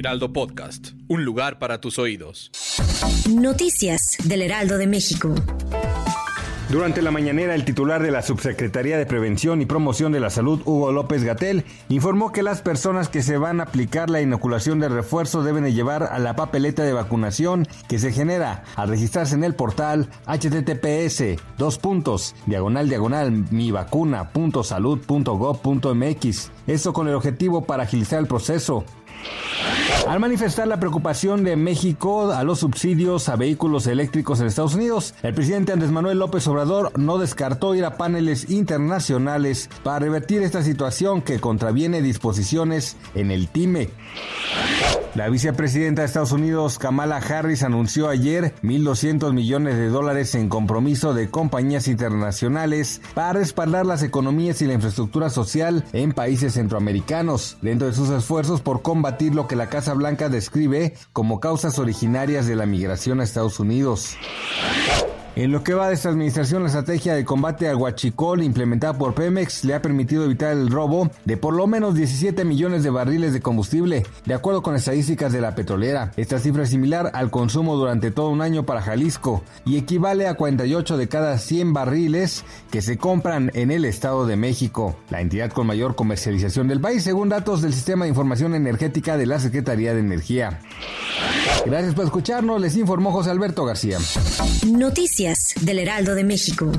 Heraldo Podcast. Un lugar para tus oídos. Noticias del Heraldo de México. Durante la mañanera, el titular de la Subsecretaría de Prevención y Promoción de la Salud, Hugo López Gatel, informó que las personas que se van a aplicar la inoculación de refuerzo deben de llevar a la papeleta de vacunación que se genera al registrarse en el portal https dos puntos diagonal diagonal mivacuna.salud.gov.mx. Esto con el objetivo para agilizar el proceso. Al manifestar la preocupación de México a los subsidios a vehículos eléctricos en Estados Unidos, el presidente Andrés Manuel López Obrador no descartó ir a paneles internacionales para revertir esta situación que contraviene disposiciones en el TIME. La vicepresidenta de Estados Unidos, Kamala Harris, anunció ayer 1.200 millones de dólares en compromiso de compañías internacionales para respaldar las economías y la infraestructura social en países centroamericanos, dentro de sus esfuerzos por combatir lo que la Casa Blanca describe como causas originarias de la migración a Estados Unidos. En lo que va de esta administración, la estrategia de combate al huachicol implementada por Pemex le ha permitido evitar el robo de por lo menos 17 millones de barriles de combustible, de acuerdo con estadísticas de la petrolera. Esta cifra es similar al consumo durante todo un año para Jalisco y equivale a 48 de cada 100 barriles que se compran en el Estado de México, la entidad con mayor comercialización del país, según datos del Sistema de Información Energética de la Secretaría de Energía. Gracias por escucharnos, les informó José Alberto García. Noticias del Heraldo de México.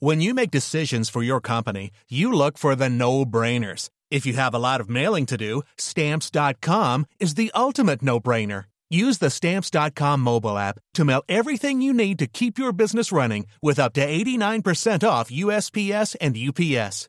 When you make decisions for your company, you look for the no-brainers. If you have a lot of mailing to do, stamps.com is the ultimate no-brainer. Use the stamps.com mobile app to mail everything you need to keep your business running with up to 89% off USPS and UPS.